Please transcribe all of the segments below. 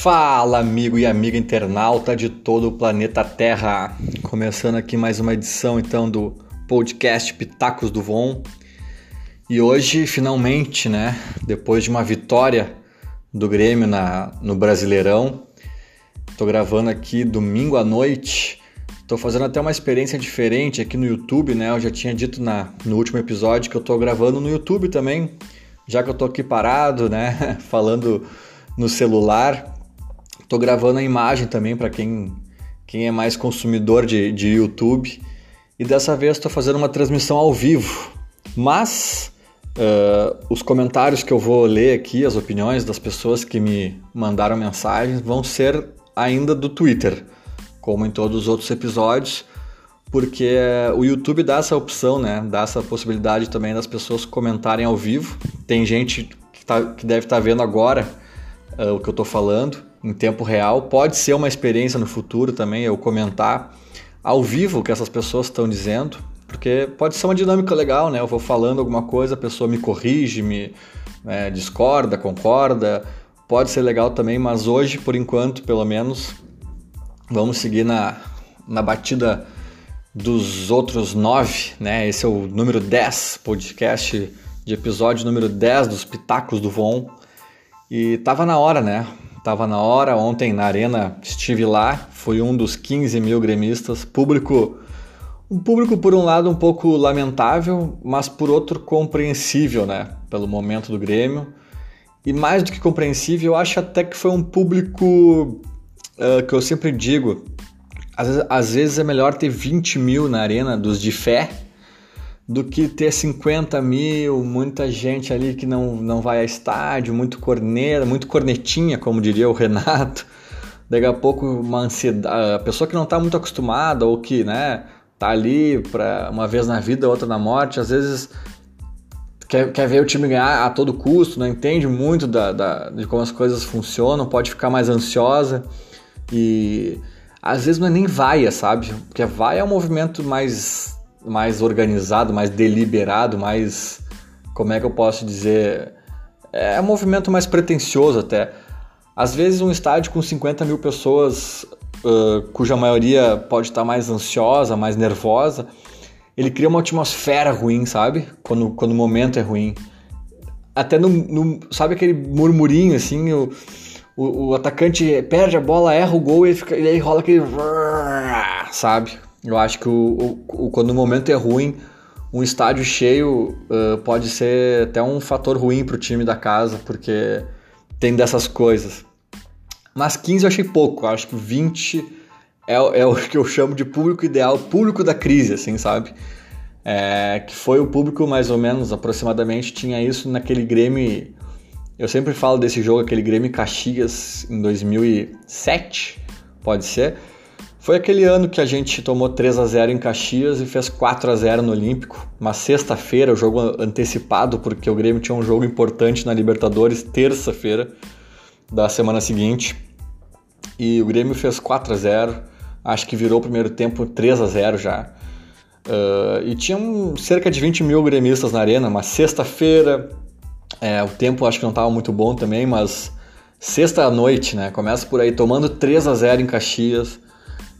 Fala, amigo e amiga internauta de todo o planeta Terra. Começando aqui mais uma edição então do podcast Pitacos do Von. E hoje, finalmente, né, depois de uma vitória do Grêmio na, no Brasileirão, tô gravando aqui domingo à noite. Tô fazendo até uma experiência diferente aqui no YouTube, né? Eu já tinha dito na, no último episódio que eu tô gravando no YouTube também, já que eu tô aqui parado, né, falando no celular. Tô gravando a imagem também para quem, quem é mais consumidor de, de YouTube. E dessa vez estou fazendo uma transmissão ao vivo. Mas uh, os comentários que eu vou ler aqui, as opiniões das pessoas que me mandaram mensagens, vão ser ainda do Twitter, como em todos os outros episódios, porque o YouTube dá essa opção, né? Dá essa possibilidade também das pessoas comentarem ao vivo. Tem gente que, tá, que deve estar tá vendo agora uh, o que eu estou falando em tempo real. Pode ser uma experiência no futuro também eu comentar ao vivo o que essas pessoas estão dizendo, porque pode ser uma dinâmica legal, né? Eu vou falando alguma coisa, a pessoa me corrige, me é, discorda, concorda. Pode ser legal também, mas hoje, por enquanto, pelo menos, vamos seguir na, na batida dos outros nove, né? Esse é o número 10, podcast de episódio número 10 dos Pitacos do Von. E tava na hora, né? Tava na hora, ontem na arena estive lá, fui um dos 15 mil gremistas, público, um público por um lado um pouco lamentável, mas por outro compreensível, né, pelo momento do Grêmio. E mais do que compreensível, eu acho até que foi um público uh, que eu sempre digo, às vezes, às vezes é melhor ter 20 mil na arena dos de fé, do que ter 50 mil, muita gente ali que não, não vai a estádio, muito corneta, muito cornetinha, como diria o Renato. Daqui a pouco uma ansiedade, a pessoa que não está muito acostumada ou que, né, tá ali para uma vez na vida, outra na morte, às vezes quer, quer ver o time ganhar a todo custo, não entende muito da, da, de como as coisas funcionam, pode ficar mais ansiosa e às vezes não é nem vaia, sabe? Porque vaia é um movimento mais mais organizado, mais deliberado, mais. Como é que eu posso dizer? É um movimento mais pretencioso até. Às vezes, um estádio com 50 mil pessoas, uh, cuja maioria pode estar mais ansiosa, mais nervosa, ele cria uma atmosfera ruim, sabe? Quando, quando o momento é ruim. Até no, no sabe aquele murmurinho assim, o, o, o, atacante perde a bola, erra o gol e, fica, e aí rola aquele. Sabe? Eu acho que o, o, quando o momento é ruim, um estádio cheio uh, pode ser até um fator ruim para o time da casa, porque tem dessas coisas. Mas 15 eu achei pouco, eu acho que 20 é, é, o que eu chamo de público ideal, público da crise, assim, sabe? É, que foi o público mais ou menos, aproximadamente, tinha isso naquele Grêmio. Eu sempre falo desse jogo, aquele Grêmio Caxias em 2007, pode ser foi aquele ano que a gente tomou 3 a 0 em Caxias e fez 4 a 0 no Olímpico. Uma sexta-feira, o jogo antecipado, porque o Grêmio tinha um jogo importante na Libertadores, terça-feira da semana seguinte. E o Grêmio fez 4 a 0 acho que virou o primeiro tempo 3 a 0 já. Uh, e tinham cerca de 20 mil gremistas na arena, uma sexta-feira. É, o tempo acho que não estava muito bom também, mas sexta à noite, né? Começa por aí tomando 3 a 0 em Caxias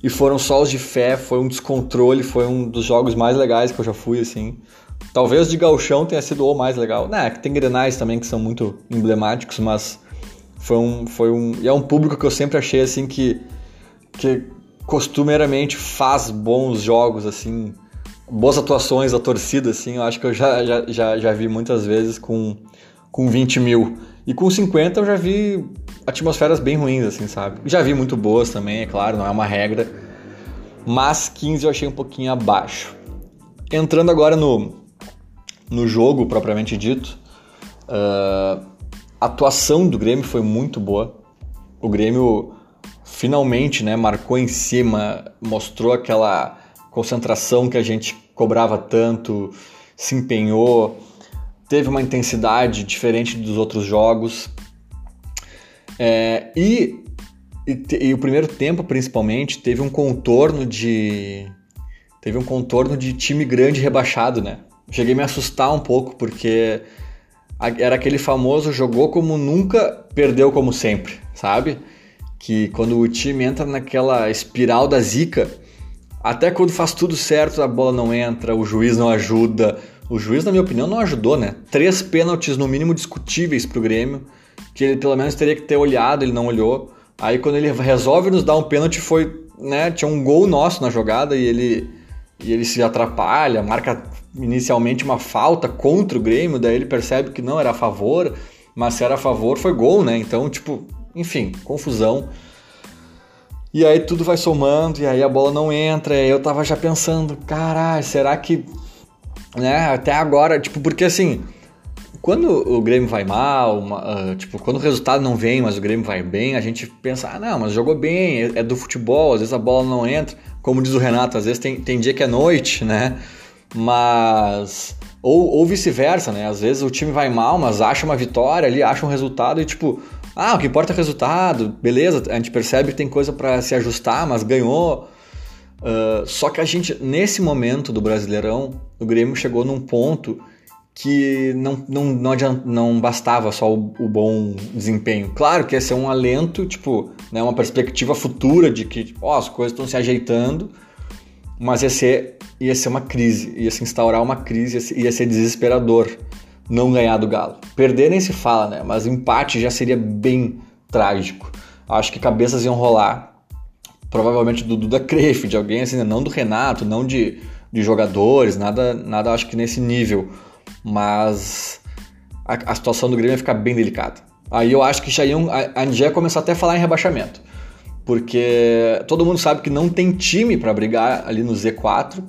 e foram só os de fé, foi um descontrole, foi um dos jogos mais legais que eu já fui, assim. Talvez de galchão tenha sido o mais legal. Né, tem grenais também que são muito emblemáticos, mas foi um, foi um... E é um público que eu sempre achei, assim, que, que costumeiramente faz bons jogos, assim, boas atuações da torcida, assim, eu acho que eu já, já, já, já vi muitas vezes com, com 20 mil. E com 50 eu já vi atmosferas bem ruins, assim, sabe? Já vi muito boas também, é claro, não é uma regra. Mas 15 eu achei um pouquinho abaixo. Entrando agora no, no jogo propriamente dito, uh, a atuação do Grêmio foi muito boa. O Grêmio finalmente né, marcou em cima, mostrou aquela concentração que a gente cobrava tanto, se empenhou, teve uma intensidade diferente dos outros jogos. É, e, e, e, o primeiro tempo, principalmente, teve um contorno de. Teve um contorno de time grande rebaixado, né? Cheguei a me assustar um pouco, porque era aquele famoso jogou como nunca, perdeu como sempre, sabe? que quando o time entra naquela espiral da zica, até quando faz tudo certo, a bola não entra, o juiz não ajuda. O juiz, na minha opinião, não ajudou, né? Três pênaltis, no mínimo, discutíveis pro Grêmio, que ele pelo menos teria que ter olhado, ele não olhou. Aí quando ele resolve nos dar um pênalti, foi, né? Tinha um gol nosso na jogada e ele, e ele se atrapalha, marca inicialmente uma falta contra o Grêmio, daí ele percebe que não era a favor, mas se era a favor foi gol, né? Então, tipo, enfim, confusão. E aí tudo vai somando, e aí a bola não entra, e aí eu tava já pensando, caralho, será que. Né, até agora, tipo, porque assim, quando o Grêmio vai mal, uma, uh, tipo, quando o resultado não vem, mas o Grêmio vai bem, a gente pensa, ah, não, mas jogou bem, é, é do futebol, às vezes a bola não entra. Como diz o Renato, às vezes tem, tem dia que é noite, né? Mas. Ou, ou vice-versa, né? Às vezes o time vai mal, mas acha uma vitória ali, acha um resultado e tipo, ah, o que importa é o resultado, beleza, a gente percebe que tem coisa para se ajustar, mas ganhou. Uh, só que a gente, nesse momento do Brasileirão, o Grêmio chegou num ponto que não, não, não, adianta, não bastava só o, o, bom desempenho. Claro que ia ser um alento, tipo, né, uma perspectiva futura de que ó, as coisas estão se ajeitando, mas ia ser, ia ser uma crise, ia se instaurar uma crise, ia ser, ia ser desesperador não ganhar do Galo. Perder nem se fala, né? Mas empate já seria bem trágico. Acho que cabeças iam rolar. Provavelmente do Duda Crefe, de alguém assim, não do Renato, não de, de jogadores, nada, nada acho que nesse nível. Mas a, a situação do Grêmio ia ficar bem delicada. Aí eu acho que já iam, a, a gente ia começar até a falar em rebaixamento. Porque todo mundo sabe que não tem time para brigar ali no Z4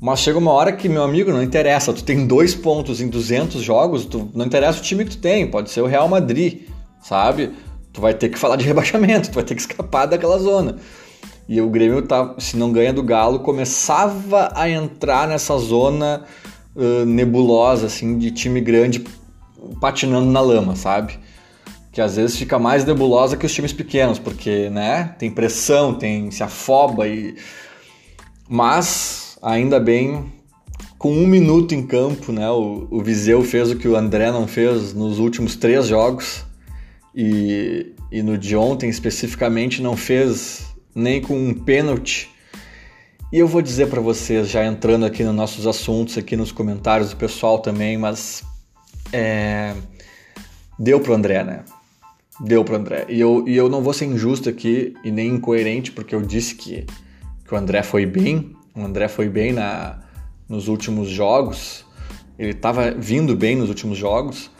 mas chega uma hora que, meu amigo, não interessa. Tu tem dois pontos em 200 jogos, tu, não interessa o time que tu tem. Pode ser o Real Madrid, sabe? Tu vai ter que falar de rebaixamento, tu vai ter que escapar daquela zona. E o Grêmio, tá, se não ganha do Galo, começava a entrar nessa zona uh, nebulosa, assim, de time grande patinando na lama, sabe? Que às vezes fica mais nebulosa que os times pequenos, porque, né, tem pressão, tem se afoba e... Mas ainda bem, com um minuto em campo, né? O, o Viseu fez o que o André não fez nos últimos três jogos e, e no de ontem especificamente não fez nem com um pênalti. E eu vou dizer para vocês, já entrando aqui nos nossos assuntos, aqui nos comentários do pessoal também, mas é, deu pro André, né? Deu pro André. E eu, e eu não vou ser injusto aqui e nem incoerente, porque eu disse que, que o André foi bem, o André foi bem na, nos últimos jogos, ele estava vindo bem nos últimos jogos,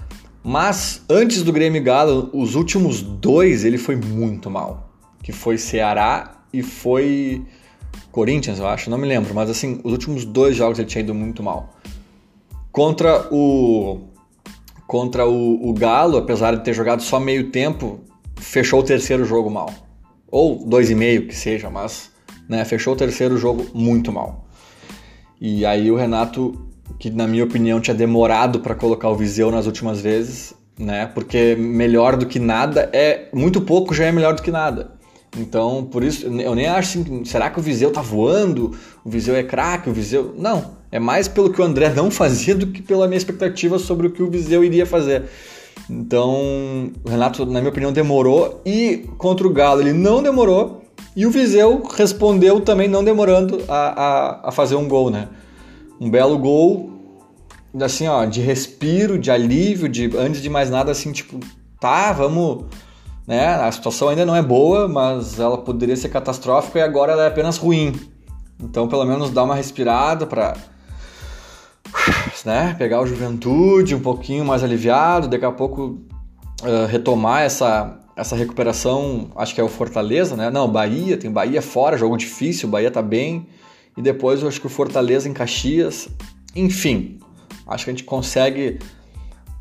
mas antes do Grêmio Galo, os últimos dois ele foi muito mal, que foi Ceará e foi Corinthians, eu acho, não me lembro, mas assim, os últimos dois jogos ele tinha ido muito mal. Contra o contra o, o Galo, apesar de ter jogado só meio tempo, fechou o terceiro jogo mal. Ou dois e meio que seja, mas né? Fechou o terceiro jogo muito mal. E aí o Renato, que na minha opinião tinha demorado para colocar o Viseu nas últimas vezes, né? Porque melhor do que nada é muito pouco já é melhor do que nada. Então, por isso, eu nem acho assim, será que o Viseu tá voando? O Viseu é craque, o Viseu. Não, é mais pelo que o André não fazia do que pela minha expectativa sobre o que o Viseu iria fazer. Então, o Renato, na minha opinião, demorou e contra o Galo ele não demorou e o Viseu respondeu também não demorando a, a, a fazer um gol, né? Um belo gol, assim, ó, de respiro, de alívio, de antes de mais nada, assim, tipo, tá, vamos, né? A situação ainda não é boa, mas ela poderia ser catastrófica e agora ela é apenas ruim. Então, pelo menos dá uma respirada para né, pegar o Juventude um pouquinho mais aliviado, daqui a pouco uh, retomar essa essa recuperação, acho que é o Fortaleza, né? Não, Bahia, tem Bahia fora, jogo difícil, Bahia tá bem. E depois eu acho que o Fortaleza em Caxias. Enfim, acho que a gente consegue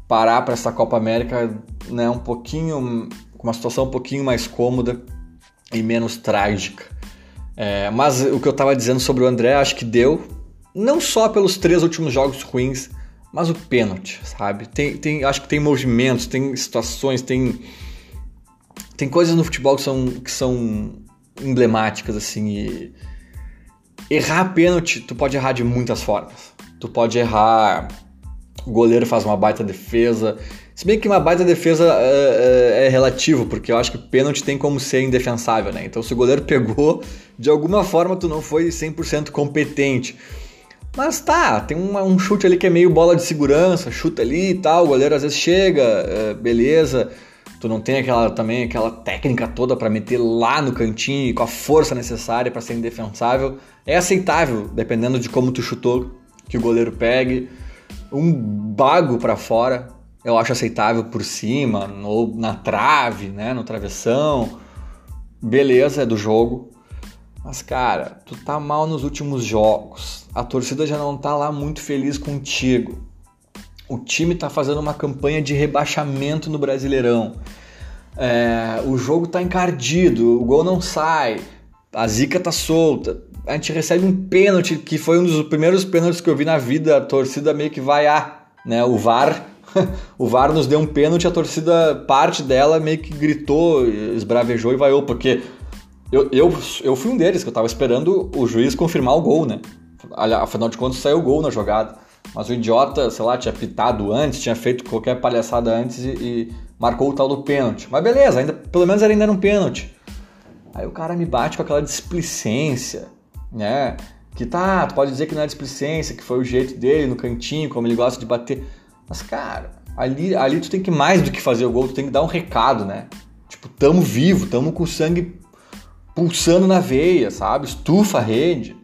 parar para essa Copa América, né, um pouquinho com uma situação um pouquinho mais cômoda e menos trágica. É, mas o que eu estava dizendo sobre o André, acho que deu, não só pelos três últimos jogos ruins, mas o pênalti, sabe? Tem, tem, acho que tem movimentos, tem situações, tem tem coisas no futebol que são, que são emblemáticas, assim, e errar pênalti, tu pode errar de muitas formas. Tu pode errar o goleiro faz uma baita defesa. Se bem que uma baita defesa é, é, é relativo, porque eu acho que pênalti tem como ser indefensável, né? Então se o goleiro pegou, de alguma forma tu não foi 100% competente. Mas tá, tem um, um, chute ali que é meio bola de segurança, chuta ali e tal, o goleiro às vezes chega, é, beleza. Tu não tem aquela também aquela técnica toda para meter lá no cantinho com a força necessária para ser indefensável. É aceitável, dependendo de como tu chutou, que o goleiro pegue. Um bago para fora, eu acho aceitável por cima, ou na trave, né, no travessão. Beleza, é do jogo. Mas cara, tu tá mal nos últimos jogos. A torcida já não tá lá muito feliz contigo. O time tá fazendo uma campanha de rebaixamento no Brasileirão. É, o jogo tá encardido, o gol não sai, a zica tá solta. A gente recebe um pênalti que foi um dos primeiros pênaltis que eu vi na vida. A torcida meio que vai a, ah, né? O VAR, o VAR nos deu um pênalti, a torcida, parte dela meio que gritou, esbravejou e vaiou, porque eu, eu, eu fui um deles, que eu tava esperando o juiz confirmar o gol, né? Afinal de contas, saiu o gol na jogada. Mas o idiota, sei lá, tinha pitado antes, tinha feito qualquer palhaçada antes e, e marcou o tal do pênalti. Mas beleza, ainda, pelo menos ainda era um pênalti. Aí o cara me bate com aquela displicência, né? Que tá, tu pode dizer que não é displicência, que foi o jeito dele no cantinho, como ele gosta de bater. Mas, cara, ali, ali tu tem que mais do que fazer o gol, tu tem que dar um recado, né? Tipo, tamo vivo, tamo com o sangue pulsando na veia, sabe? Estufa a rede.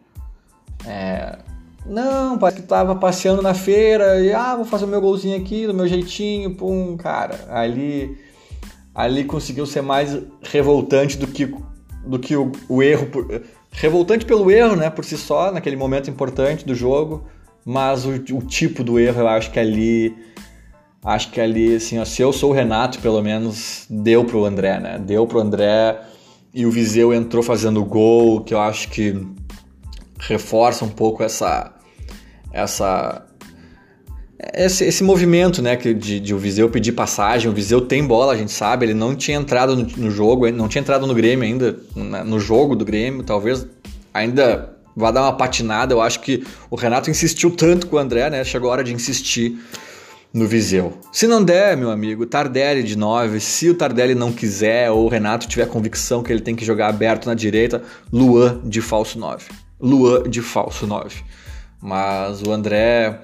É, não, parece que tava passeando na feira e ah, vou fazer o meu golzinho aqui, do meu jeitinho, pum, cara. Ali ali conseguiu ser mais revoltante do que do que o, o erro por, revoltante pelo erro, né, por si só, naquele momento importante do jogo, mas o, o tipo do erro eu acho que ali acho que ali assim, ó, se eu sou o Renato, pelo menos deu pro André, né? Deu pro André e o Viseu entrou fazendo gol, que eu acho que reforça um pouco essa essa esse, esse movimento, né, que de, de, o Viseu pedir passagem, o Viseu tem bola, a gente sabe, ele não tinha entrado no, no jogo, não tinha entrado no Grêmio ainda, no jogo do Grêmio, talvez ainda vá dar uma patinada, eu acho que o Renato insistiu tanto com o André, né, chegou a hora de insistir no Viseu. Se não der, meu amigo, Tardelli de 9, se o Tardelli não quiser ou o Renato tiver convicção que ele tem que jogar aberto na direita, Luan de falso 9. Luan de falso 9. Mas o André.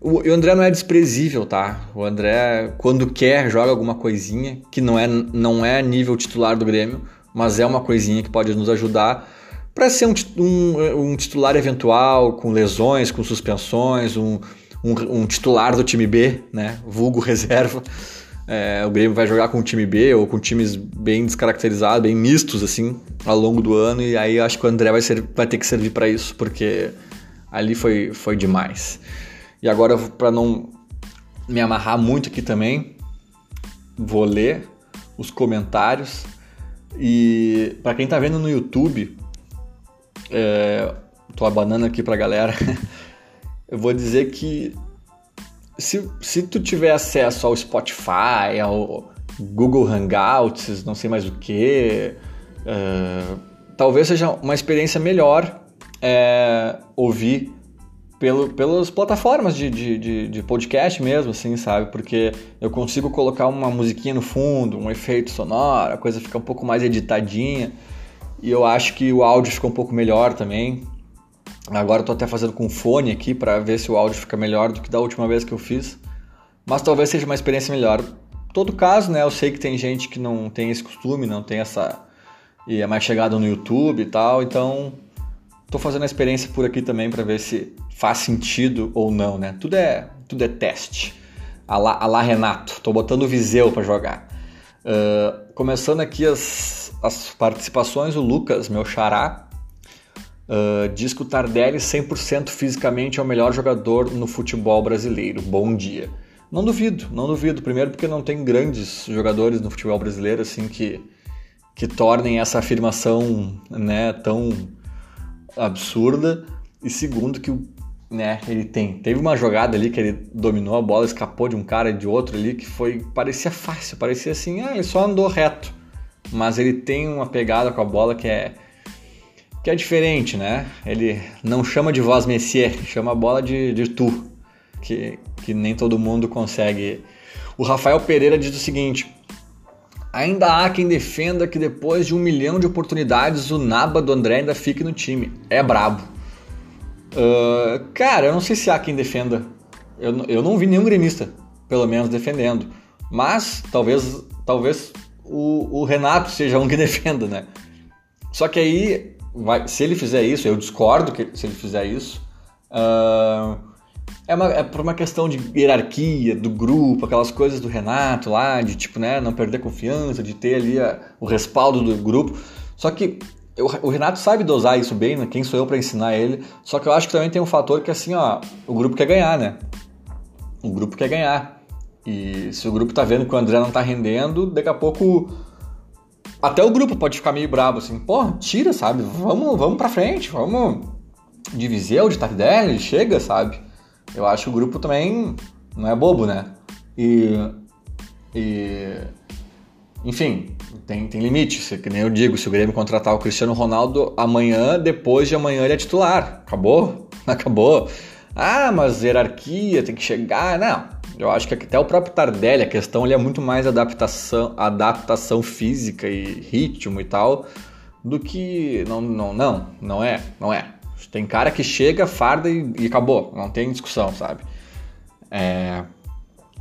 O, André não é desprezível, tá? O André, quando quer, joga alguma coisinha, que não é, não é nível titular do Grêmio, mas é uma coisinha que pode nos ajudar para ser um, um, um, titular eventual, com lesões, com suspensões, um, um, titular do time B, né? Vulgo reserva. É, o Grêmio vai jogar com o time B ou com times bem descaracterizados, bem mistos assim, ao longo do ano, e aí acho que o André vai, ser, vai ter que servir para isso, porque ali foi, foi demais. E agora, para não me amarrar muito aqui também, vou ler os comentários. E para quem tá vendo no YouTube, é, tô abanando aqui pra galera, eu vou dizer que se, se tu tiver acesso ao Spotify, ao Google Hangouts, não sei mais o que, uh, talvez seja uma experiência melhor é, ouvir pelo, pelas plataformas de, de, de, de, podcast mesmo, assim, sabe? Porque eu consigo colocar uma musiquinha no fundo, um efeito sonoro, a coisa fica um pouco mais editadinha. E eu acho que o áudio fica um pouco melhor também. Agora eu tô até fazendo com fone aqui para ver se o áudio fica melhor do que da última vez que eu fiz. Mas talvez seja uma experiência melhor. Todo caso, né? Eu sei que tem gente que não tem esse costume, não tem essa. e é mais chegada no YouTube e tal, então Tô fazendo a experiência por aqui também para ver se faz sentido ou não, né? Tudo é, tudo é teste. A lá Renato, tô botando o Viseu para jogar. Uh, começando aqui as, as participações, o Lucas, meu xará, uh, diz que o Tardelli 100% fisicamente é o melhor jogador no futebol brasileiro. Bom dia. Não duvido, não duvido. Primeiro porque não tem grandes jogadores no futebol brasileiro assim que, que tornem essa afirmação né, tão absurda e segundo que né, ele tem. Teve uma jogada ali que ele dominou a bola, escapou de um cara e de outro ali que foi parecia fácil, parecia assim, ah, ele só andou reto. Mas ele tem uma pegada com a bola que é que é diferente, né? Ele não chama de voz messier, chama a bola de, de tu. que, que nem todo mundo consegue. O Rafael Pereira diz o seguinte: ainda há quem defenda que depois de um milhão de oportunidades o Naba do André ainda fique no time. É brabo. Uh, cara, eu não sei se há quem defenda. Eu, eu não vi nenhum gremista, pelo menos, defendendo. Mas talvez, talvez o, o Renato seja um que defenda, né? Só que aí, vai, se ele fizer isso, eu discordo que se ele fizer isso. Uh, é, uma, é por uma questão de hierarquia do grupo, aquelas coisas do Renato lá, de tipo, né, não perder confiança, de ter ali a, o respaldo do grupo. Só que eu, o Renato sabe dosar isso bem, né? quem sou eu para ensinar ele. Só que eu acho que também tem um fator que assim, ó, o grupo quer ganhar, né? O grupo quer ganhar. E se o grupo tá vendo que o André não tá rendendo, daqui a pouco até o grupo pode ficar meio bravo assim, pô, tira, sabe? Vamos, vamos pra frente, vamos de de Tardelli, chega, sabe? Eu acho que o grupo também não é bobo, né? E, e enfim, tem, tem limite. Se, que nem eu digo, se o Grêmio contratar o Cristiano Ronaldo amanhã, depois de amanhã ele é titular. Acabou? Acabou. Ah, mas hierarquia, tem que chegar. Não, eu acho que até o próprio Tardelli, a questão ali é muito mais adaptação, adaptação física e ritmo e tal, do que. Não, não, não, não é, não é. Tem cara que chega, farda e, e acabou, não tem discussão, sabe? É,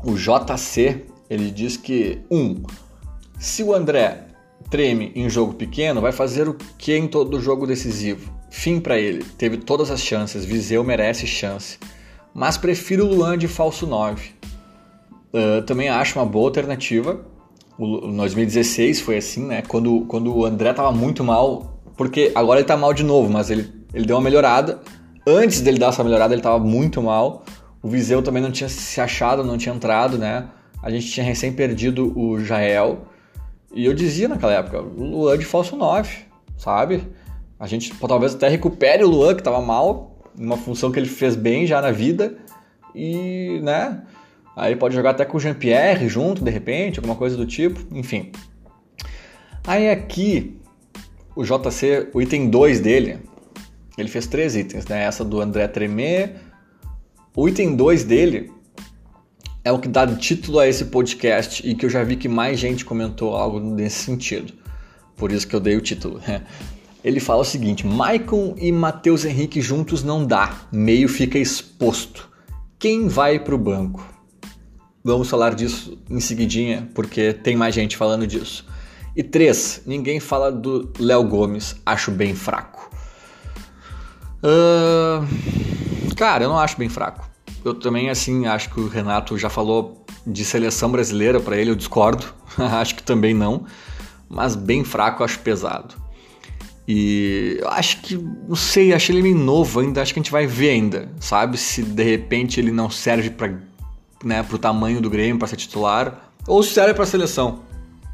o JC, ele diz que, um, se o André treme em jogo pequeno, vai fazer o que em todo jogo decisivo? Fim para ele, teve todas as chances, Viseu merece chance mas prefiro o Luan de falso 9. Uh, também acho uma boa alternativa. O, 2016 foi assim, né? Quando, quando o André tava muito mal, porque agora ele tá mal de novo, mas ele, ele deu uma melhorada. Antes dele dar essa melhorada, ele tava muito mal. O Viseu também não tinha se achado, não tinha entrado, né? A gente tinha recém perdido o Jael. E eu dizia naquela época, o Luan de falso 9, sabe? A gente talvez até recupere o Luan, que tava mal, uma função que ele fez bem já na vida e, né? Aí pode jogar até com o Jean-Pierre junto, de repente, alguma coisa do tipo, enfim. Aí aqui, o JC, o item 2 dele, ele fez três itens, né? Essa do André Tremer. O item 2 dele é o que dá título a esse podcast e que eu já vi que mais gente comentou algo nesse sentido. Por isso que eu dei o título. Ele fala o seguinte: Maicon e Matheus Henrique juntos não dá, meio fica exposto. Quem vai para o banco? Vamos falar disso em seguidinha, porque tem mais gente falando disso. E três, ninguém fala do Léo Gomes, acho bem fraco. Uh, cara, eu não acho bem fraco. Eu também, assim, acho que o Renato já falou de seleção brasileira para ele, eu discordo. acho que também não. Mas bem fraco, acho pesado. E eu acho que, não sei, acho ele meio novo ainda, acho que a gente vai ver ainda, sabe? Se de repente ele não serve para né, pro tamanho do Grêmio para ser titular, ou se serve para seleção,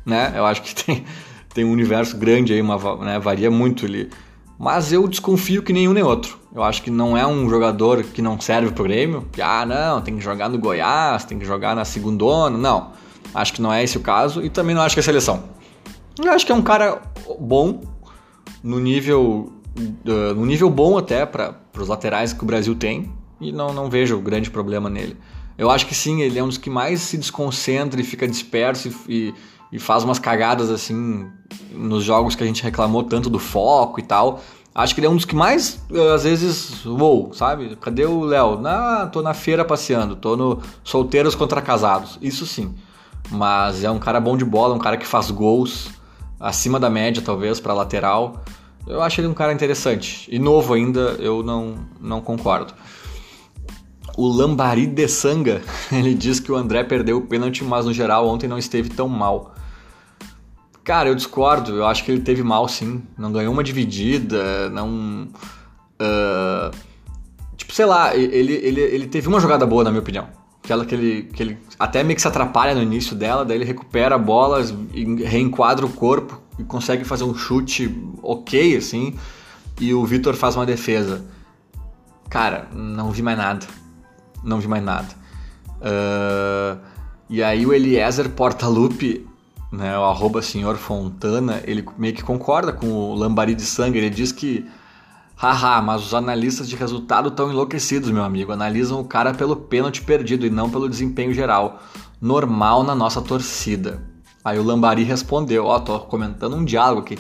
né? Eu acho que tem, tem um universo grande aí, uma, né, varia muito ali. Mas eu desconfio que nenhum nem outro. Eu acho que não é um jogador que não serve pro Grêmio, que ah, não, tem que jogar no Goiás, tem que jogar na segundona, não. Acho que não é esse o caso e também não acho que é seleção. Eu acho que é um cara bom, no nível, uh, no nível bom até para os laterais que o Brasil tem e não, não vejo grande problema nele. Eu acho que sim, ele é um dos que mais se desconcentra e fica disperso e, e, e faz umas cagadas assim nos jogos que a gente reclamou tanto do foco e tal. Acho que ele é um dos que mais, uh, às vezes, uou, sabe? Cadê o Léo? Ah, tô na feira passeando, tô no solteiros contra casados. Isso sim. Mas é um cara bom de bola, um cara que faz gols acima da média, talvez, para lateral. Eu acho ele um cara interessante. E novo ainda, eu não, não concordo. O Lambari de Sanga, ele diz que o André perdeu o pênalti, mas no geral ontem não esteve tão mal. Cara, eu discordo. Eu acho que ele teve mal, sim. Não ganhou uma dividida, não. Uh, tipo, sei lá, ele, ele, ele teve uma jogada boa, na minha opinião aquela que ele, que ele até meio que se atrapalha no início dela, daí ele recupera a bola reenquadra o corpo e consegue fazer um chute ok, assim, e o Vitor faz uma defesa. Cara, não vi mais nada. Não vi mais nada. Uh, e aí o Eliezer Portalupe, né, o arroba senhor Fontana, ele meio que concorda com o Lambari de Sangue, ele diz que Haha, mas os analistas de resultado estão enlouquecidos, meu amigo. Analisam o cara pelo pênalti perdido e não pelo desempenho geral. Normal na nossa torcida. Aí o Lambari respondeu: Ó, oh, tô comentando um diálogo aqui.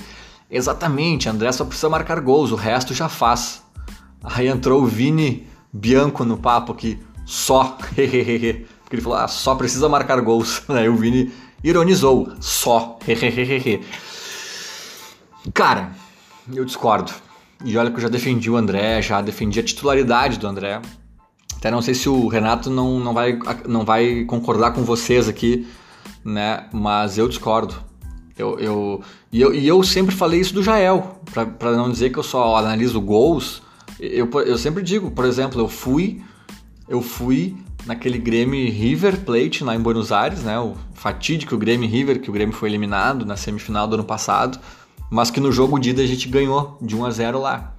Exatamente, André só precisa marcar gols, o resto já faz. Aí entrou o Vini Bianco no papo aqui, só. Porque ele falou: ah, só precisa marcar gols. Aí o Vini ironizou, só. Cara, eu discordo. E olha que eu já defendi o André, já defendi a titularidade do André. Até não sei se o Renato não, não, vai, não vai concordar com vocês aqui, né? Mas eu discordo. Eu, eu, e, eu, e eu sempre falei isso do Jael, para não dizer que eu só analiso gols. Eu, eu sempre digo, por exemplo, eu fui eu fui naquele Grêmio River Plate lá em Buenos Aires, né? O fatídico Grêmio River, que o Grêmio foi eliminado na semifinal do ano passado mas que no jogo de ida a gente ganhou de 1 a 0 lá.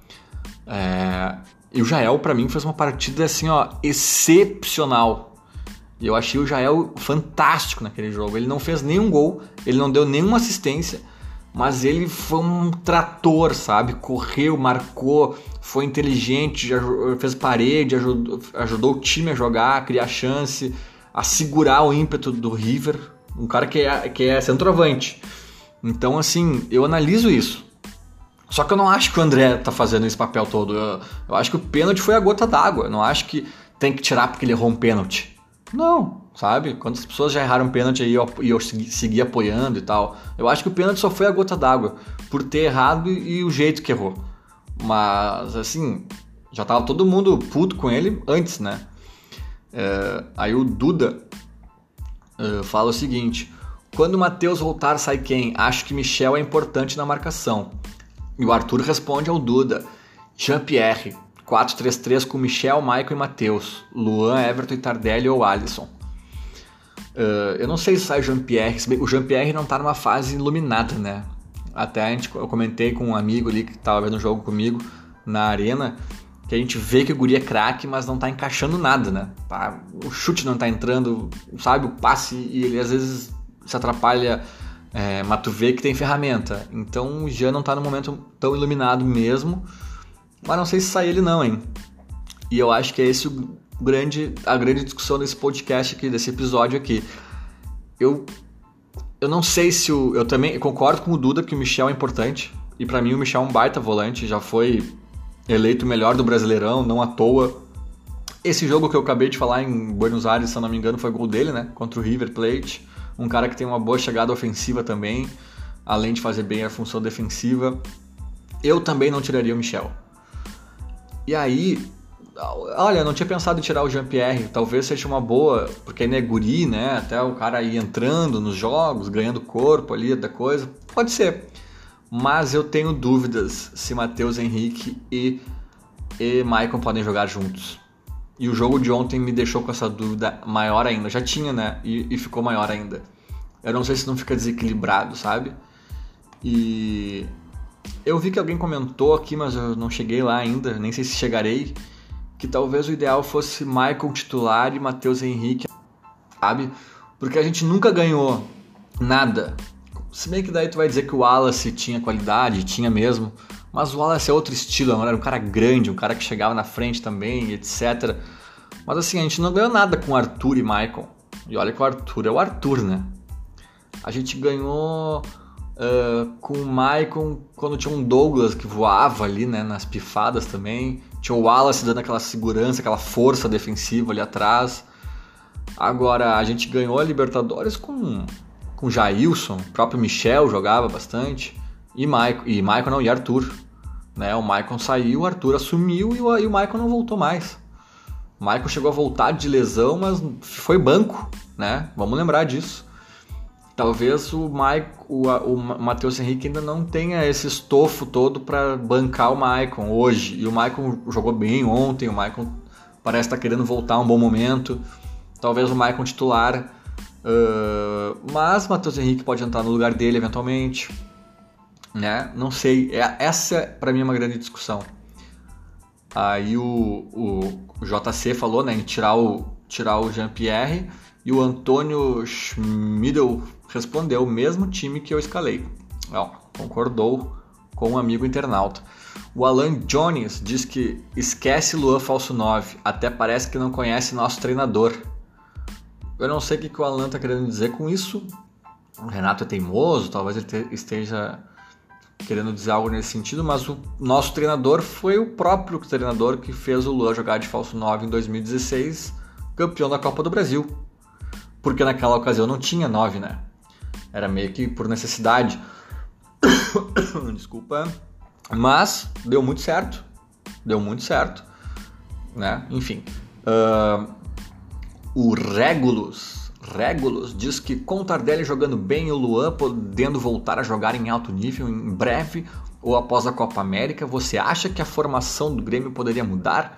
É... E o Jael, para mim, fez uma partida assim, ó, excepcional. E eu achei o Jael fantástico naquele jogo. Ele não fez nenhum gol, ele não deu nenhuma assistência, mas ele foi um trator, sabe? Correu, marcou, foi inteligente, fez parede, ajudou, ajudou o time a jogar, a criar chance, a segurar o ímpeto do River. Um cara que é, que é centroavante. Então, assim, eu analiso isso. Só que eu não acho que o André tá fazendo esse papel todo. Eu, eu acho que o pênalti foi a gota d'água. Eu não acho que tem que tirar porque ele errou um pênalti. Não, sabe? Quantas pessoas já erraram pênalti aí e eu, segui, segui, apoiando e tal. Eu acho que o pênalti só foi a gota d'água por ter errado e, e, o jeito que errou. Mas, assim, já tava todo mundo puto com ele antes, né? É, aí o Duda é, fala o seguinte: quando o Matheus voltar, sai quem? Acho que Michel é importante na marcação. E o Arthur responde ao Duda. Jean-Pierre, 4-3-3 com Michel, Michael e Matheus. Luan, Everton e Tardelli ou Alisson. Uh, eu não sei se sai Jean-Pierre. O Jean-Pierre não tá numa fase iluminada, né? Até a gente, eu comentei com um amigo ali que tava vendo o jogo comigo na arena que a gente vê que o guri é craque, mas não tá encaixando nada, né? Tá, o chute não tá entrando, sabe? O passe, e ele às vezes se atrapalha, é, mas tu vê que tem ferramenta. Então o Jean não tá no momento tão iluminado mesmo, mas não sei se sai ele não, hein? E eu acho que é esse o grande, a grande discussão desse podcast aqui, desse episódio aqui. Eu, eu não sei se o. Eu também concordo com o Duda que o Michel é importante. E para mim o Michel é um baita volante, já foi eleito o melhor do Brasileirão, não à toa. Esse jogo que eu acabei de falar em Buenos Aires, se eu não me engano, foi gol dele, né? Contra o River Plate um cara que tem uma boa chegada ofensiva também, além de fazer bem a função defensiva. Eu também não tiraria o Michel. E aí, olha, não tinha pensado em tirar o Jean-Pierre, talvez seja uma boa, porque ele é guri, né? Até o cara ir entrando nos jogos, ganhando corpo ali da coisa, pode ser. Mas eu tenho dúvidas se Matheus Henrique e, e Maicon podem jogar juntos. E o jogo de ontem me deixou com essa dúvida maior ainda. Já tinha, né? E, e ficou maior ainda. Eu não sei se não fica desequilibrado, sabe? E eu vi que alguém comentou aqui, mas eu não cheguei lá ainda, nem sei se chegarei, que talvez o ideal fosse Michael titular e Matheus Henrique, sabe? Porque a gente nunca ganhou nada. Se bem que daí tu vai dizer que o Wallace tinha qualidade, tinha mesmo, mas o Wallace é outro estilo, era um cara grande, um cara que chegava na frente também, etc. Mas assim, a gente não ganhou nada com Arthur e Michael. E olha que o Arthur é o Arthur, né? A gente ganhou uh, com o Michael quando tinha um Douglas que voava ali, né? Nas pifadas também. Tinha o Wallace dando aquela segurança, aquela força defensiva ali atrás. Agora, a gente ganhou a Libertadores com, com Jailson, o próprio Michel jogava bastante. E Michael, e Michael não, e Arthur. Né? O Michael saiu, o Arthur assumiu e o, e o Michael não voltou mais. O Michael chegou a voltar de lesão, mas foi banco, né? Vamos lembrar disso. Talvez o, Mike, o, o Matheus Henrique ainda não tenha esse estofo todo para bancar o Michael hoje. E o Michael jogou bem ontem, o Michael parece estar tá querendo voltar a um bom momento. Talvez o Michael titular. Uh, mas Matheus Henrique pode entrar no lugar dele eventualmente né? Não sei. É, essa para mim é uma grande discussão. Aí o, o, o JC falou, né, em tirar o tirar o Jean-Pierre e o Antônio Schmidl respondeu o mesmo time que eu escalei. Concordou com um amigo internauta. O Alan Jones diz que esquece Luan falso 9, até parece que não conhece nosso treinador. Eu não sei o que o Alan está querendo dizer com isso. O Renato é teimoso, talvez ele esteja querendo dizer algo nesse sentido, mas o nosso treinador foi o próprio treinador que fez o Luan jogar de falso 9 em 2016, campeão da Copa do Brasil. Porque naquela ocasião não tinha 9, né? Era meio que por necessidade. Desculpa. Mas deu muito certo. Deu muito certo. Né? Enfim. Uh, o Regulus. Regulus diz que com o Tardelli jogando bem e o Luan podendo voltar a jogar em alto nível em breve ou após a Copa América, você acha que a formação do Grêmio poderia mudar?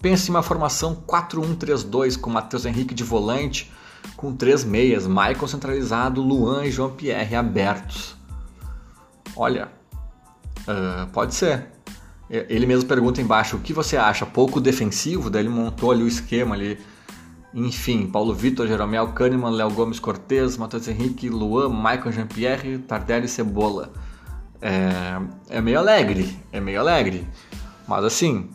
Pense em uma formação 4-1-3-2 com Matheus Henrique de volante, com três meias, Maicon centralizado, Luan e João Pierre abertos. Olha, uh, pode ser. Ele mesmo pergunta embaixo o que você acha, pouco defensivo, daí ele montou ali o esquema ali. Enfim, Paulo Vitor, Jeromel, Kahneman, Léo Gomes Cortez, Matheus Henrique, Luan, Michael Jean-Pierre, Tardelli e Cebola. É, é meio alegre, é meio alegre. Mas assim,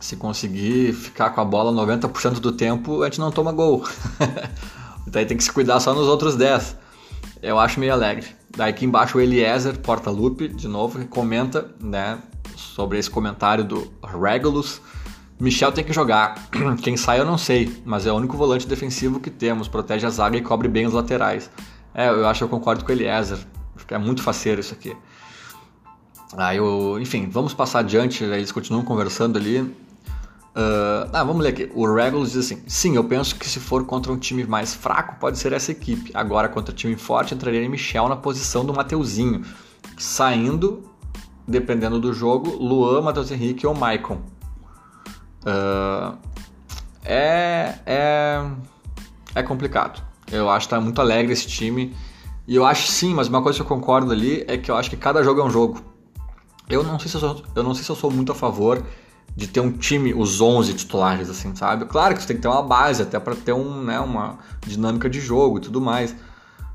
se conseguir ficar com a bola 90% do tempo, a gente não toma gol. Daí tem que se cuidar só nos outros 10. Eu acho meio alegre. Daí aqui embaixo o Eliezer Portalupe, de novo, comenta né, sobre esse comentário do Regulus. Michel tem que jogar. Quem sai eu não sei, mas é o único volante defensivo que temos. Protege a zaga e cobre bem os laterais. É, eu acho que eu concordo com o Eliezer. É muito faceiro isso aqui. Aí eu, enfim, vamos passar adiante. Eles continuam conversando ali. Uh, ah, vamos ler aqui. O Regulus diz assim: Sim, eu penso que se for contra um time mais fraco, pode ser essa equipe. Agora, contra time forte, entraria Michel na posição do Mateuzinho, saindo, dependendo do jogo, Luan, Matheus Henrique ou Maicon. Uh, é, é, é complicado. Eu acho que tá muito alegre esse time. E eu acho sim, mas uma coisa que eu concordo ali é que eu acho que cada jogo é um jogo. Eu não sei se eu sou, eu não sei se eu sou muito a favor de ter um time, os 11 titulares, assim, sabe? Claro que você tem que ter uma base até para ter um, né, uma dinâmica de jogo e tudo mais.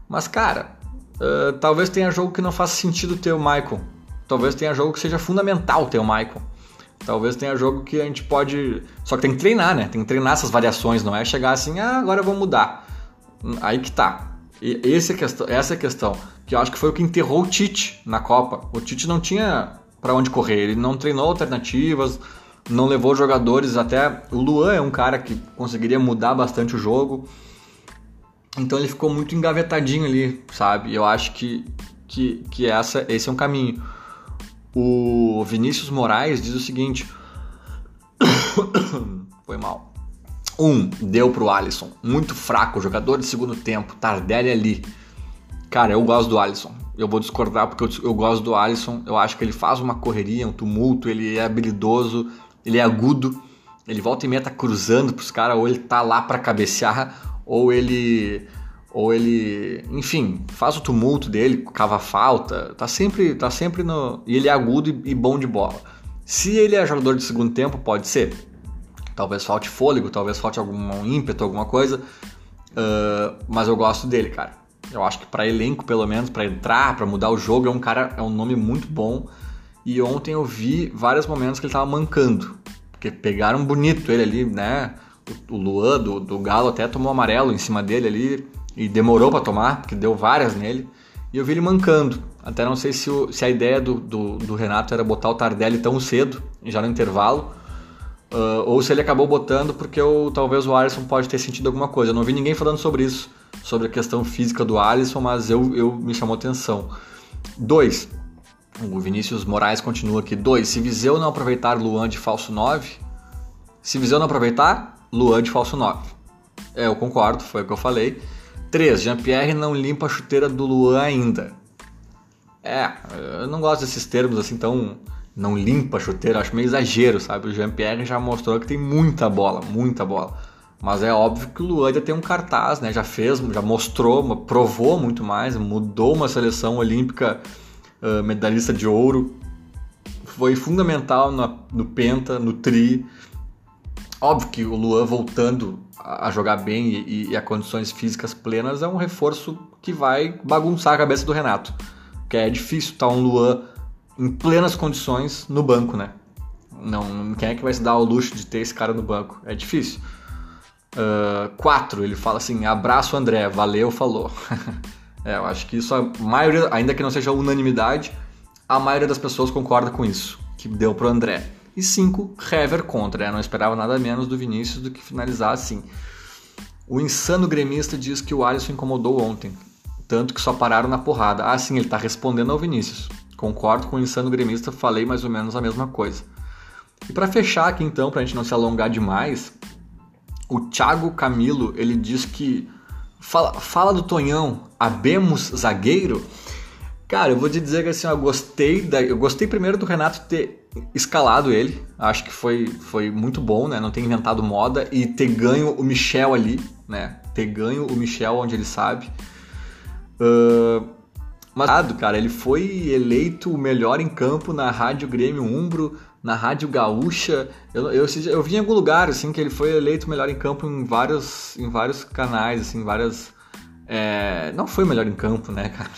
Mas, cara, uh, talvez tenha jogo que não faça sentido ter o Michael. Talvez tenha jogo que seja fundamental ter o Michael. Talvez tenha jogo que a gente pode. Só que tem que treinar, né? Tem que treinar essas variações, não é chegar assim, ah, agora eu vou mudar. Aí que tá. E esse é questão, essa é a questão. Que eu acho que foi o que enterrou o Tite na Copa. O Tite não tinha para onde correr, ele não treinou alternativas, não levou jogadores até. O Luan é um cara que conseguiria mudar bastante o jogo. Então ele ficou muito engavetadinho ali, sabe? Eu acho que, que, que essa, esse é um caminho. O Vinícius Moraes diz o seguinte: Foi mal. Um, deu pro Alisson. Muito fraco, jogador de segundo tempo. Tardelli ali. Cara, eu gosto do Alisson. Eu vou discordar porque eu, eu gosto do Alisson. Eu acho que ele faz uma correria, um tumulto, ele é habilidoso ele é agudo, ele volta e meia tá cruzando pros caras, ou ele tá lá para cabecear, ou ele ou ele, enfim, faz o tumulto dele, cava falta, tá sempre, tá sempre no, e ele é agudo e, e bom de bola. Se ele é jogador de segundo tempo, pode ser. Talvez falte fôlego, talvez falte algum ímpeto, alguma coisa, uh, mas eu gosto dele, cara. Eu acho que para elenco, pelo menos, para entrar, para mudar o jogo, é um cara, é um nome muito bom. E ontem eu vi vários momentos que ele tava mancando. Porque pegaram bonito ele ali, né? O, Luan do, do Galo até tomou amarelo em cima dele ali e demorou para tomar, porque deu várias nele. E eu vi ele mancando. Até não sei se, o, se a ideia do, do, do, Renato era botar o Tardelli tão cedo, já no intervalo, uh, ou se ele acabou botando porque o, talvez o Alisson pode ter sentido alguma coisa. Eu não vi ninguém falando sobre isso, sobre a questão física do Alisson, mas eu, eu me chamou atenção. Dois, o Vinícius Moraes continua aqui. 2. Se Viseu não aproveitar Luan de falso 9. Se Viseu não aproveitar, Luan de falso 9. É, eu concordo, foi o que eu falei. 3. Jean-Pierre não limpa a chuteira do Luan ainda. É, eu não gosto desses termos assim tão. Não limpa a chuteira, acho meio exagero, sabe? O Jean-Pierre já mostrou que tem muita bola, muita bola. Mas é óbvio que o Luan ainda tem um cartaz, né? Já fez, já mostrou, provou muito mais, mudou uma seleção olímpica uh, medalhista de ouro. Foi fundamental na, no Penta, no Tri. Óbvio que o Luan voltando a, jogar bem e, e a condições físicas plenas é um reforço que vai bagunçar a cabeça do Renato. Que é difícil estar tá um Luan em plenas condições no banco, né? Não, quem é que vai se dar o luxo de ter esse cara no banco? É difícil. Uh, quatro, ele fala assim: abraço André, valeu, falou. é, eu acho que isso a maioria, ainda que não seja unanimidade, a maioria das pessoas concorda com isso, que deu pro André. E cinco, Hever contra. Eu não esperava nada menos do Vinícius do que finalizar assim. O insano gremista diz que o Alisson incomodou ontem, tanto que só pararam na porrada. Ah, sim, ele tá respondendo ao Vinícius. Concordo com o insano gremista, falei mais ou menos a mesma coisa. E para fechar aqui então, pra gente não se alongar demais, o Thiago Camilo, ele diz que fala, fala do Tonhão, abemos zagueiro. Cara, eu vou te dizer que assim, eu gostei da, eu gostei primeiro do Renato ter escalado ele. Acho que foi, foi muito bom, né? Não ter inventado moda e ter ganho o Michel ali, né? Ter ganho o Michel onde ele sabe. Uh, mas, cara, ele foi eleito o melhor em campo na Rádio Grêmio Umbro, na Rádio Gaúcha. Eu, eu, eu vi em algum lugar, assim, que ele foi eleito melhor em campo em vários, em vários canais, assim, várias... É, não foi melhor em campo, né, cara?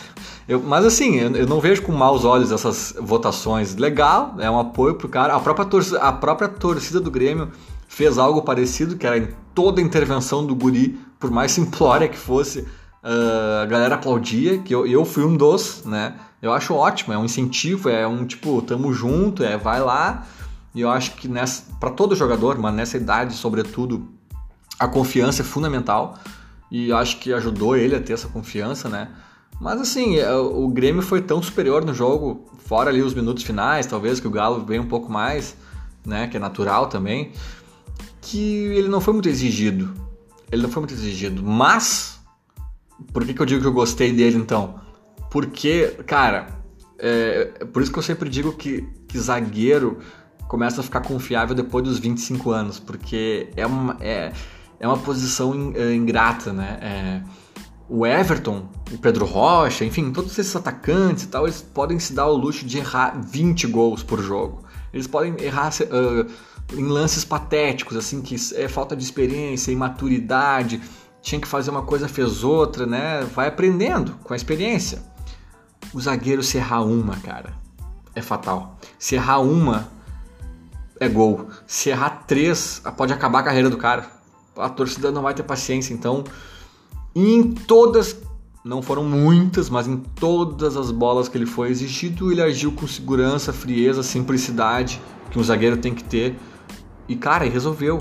Eu, mas assim, eu, eu, não vejo com maus olhos essas votações. Legal, é um apoio pro cara. A própria, torcida, a própria torcida do Grêmio fez algo parecido, que era em toda intervenção do Guri, por mais simplória que fosse, uh, a galera aplaudia, que eu, eu fui um dos, né? Eu acho ótimo, é um incentivo, é um tipo, tamo junto, é vai lá. E eu acho que para todo jogador, mas nessa idade, sobretudo, a confiança é fundamental. E acho que ajudou ele a ter essa confiança, né? Mas assim, é, o Grêmio foi tão superior no jogo, fora ali os minutos finais, talvez que o Galo veio um pouco mais, né, que é natural também, que ele não foi muito exigido. Ele não foi muito exigido, mas por que, que eu digo que eu gostei dele então? Porque, cara, é, é por isso que eu sempre digo que, que zagueiro começa a ficar confiável depois dos 25 anos, porque é uma, é, é uma posição é, ingrata, né? É, o Everton, o Pedro Rocha, enfim, todos esses atacantes e tal, eles podem se dar o luxo de errar 20 gols por jogo. Eles podem errar uh, em lances patéticos, assim, que é falta de experiência, imaturidade, tinha que fazer uma coisa, fez outra, né? Vai aprendendo com a experiência. O zagueiro se errar uma, cara, é fatal. Se errar uma, é gol. Se errar três, pode acabar a carreira do cara. A torcida não vai ter paciência, então em todas, não foram muitas, mas em todas as bolas que ele foi exigido, ele agiu com segurança, frieza, simplicidade que um zagueiro tem que ter. E cara, ele resolveu.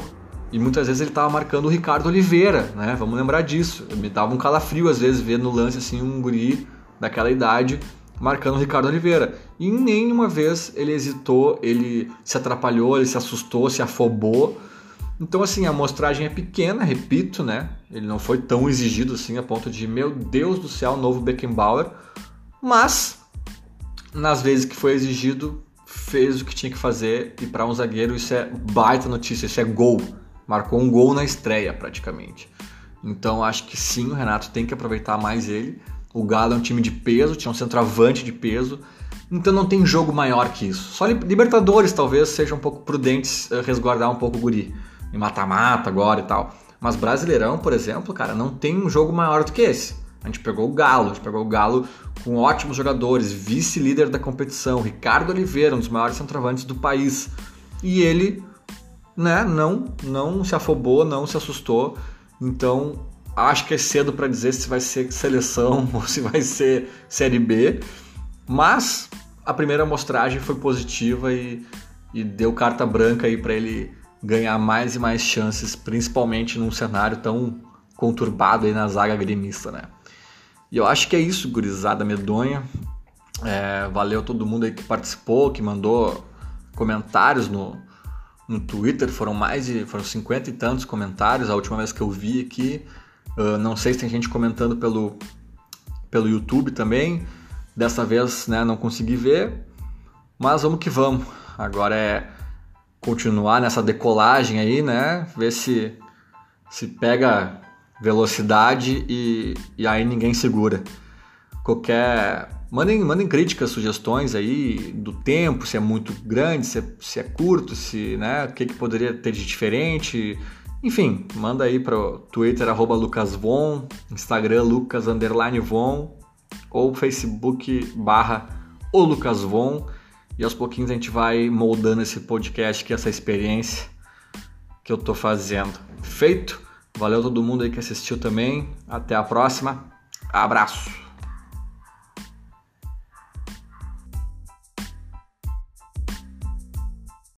E muitas vezes ele estava marcando o Ricardo Oliveira, né? Vamos lembrar disso. Me dava um calafrio às vezes ver no lance assim um guri daquela idade marcando o Ricardo Oliveira. E nenhuma vez ele hesitou, ele se atrapalhou, ele se assustou, se afobou então, assim, a amostragem é pequena, repito, né? Ele não foi tão exigido assim a ponto de, meu Deus do céu, novo Beckenbauer. Mas, nas vezes que foi exigido, fez o que tinha que fazer. E para um zagueiro, isso é baita notícia, isso é gol. Marcou um gol na estreia, praticamente. Então, acho que sim, o Renato tem que aproveitar mais ele. O Galo é um time de peso, tinha um centroavante de peso. Então não tem jogo maior que isso. Só Libertadores talvez seja um pouco prudentes eh, resguardar um pouco o guri em mata-mata agora e tal. Mas Brasileirão, por exemplo, cara, não tem um jogo maior do que esse. A gente pegou o Galo, a gente pegou o Galo com ótimos jogadores, vice-líder da competição, Ricardo Oliveira, um dos maiores centroavantes do país. E ele, né, não, não se afobou, não se assustou. Então, acho que é cedo para dizer se vai ser seleção ou se vai ser Série B. Mas a primeira amostragem foi positiva e, e deu carta branca aí para ele ganhar mais e mais chances, principalmente num cenário tão conturbado aí na zaga gremista, né? E eu acho que é isso, gurizada medonha. É, valeu todo mundo aí que participou, que mandou comentários no, no Twitter. Foram mais de foram 50 e tantos comentários a última vez que eu vi aqui. Uh, não sei se tem gente comentando pelo, pelo YouTube também. Dessa vez né, não consegui ver. Mas vamos que vamos. Agora é continuar nessa decolagem aí, né? Ver se se pega velocidade e, e aí ninguém segura. Qualquer. Mandem, mandem críticas, sugestões aí do tempo, se é muito grande, se é, se é curto, se, né, o que, que poderia ter de diferente. Enfim, manda aí para o Twitter, arroba lucasvon, Instagram, lucas, underline von, ou Facebook, barra o lucasvon. E aos pouquinhos a gente vai moldando esse podcast, que é essa experiência que eu tô fazendo. Feito? Valeu todo mundo aí que assistiu também. Até a próxima. Abraço.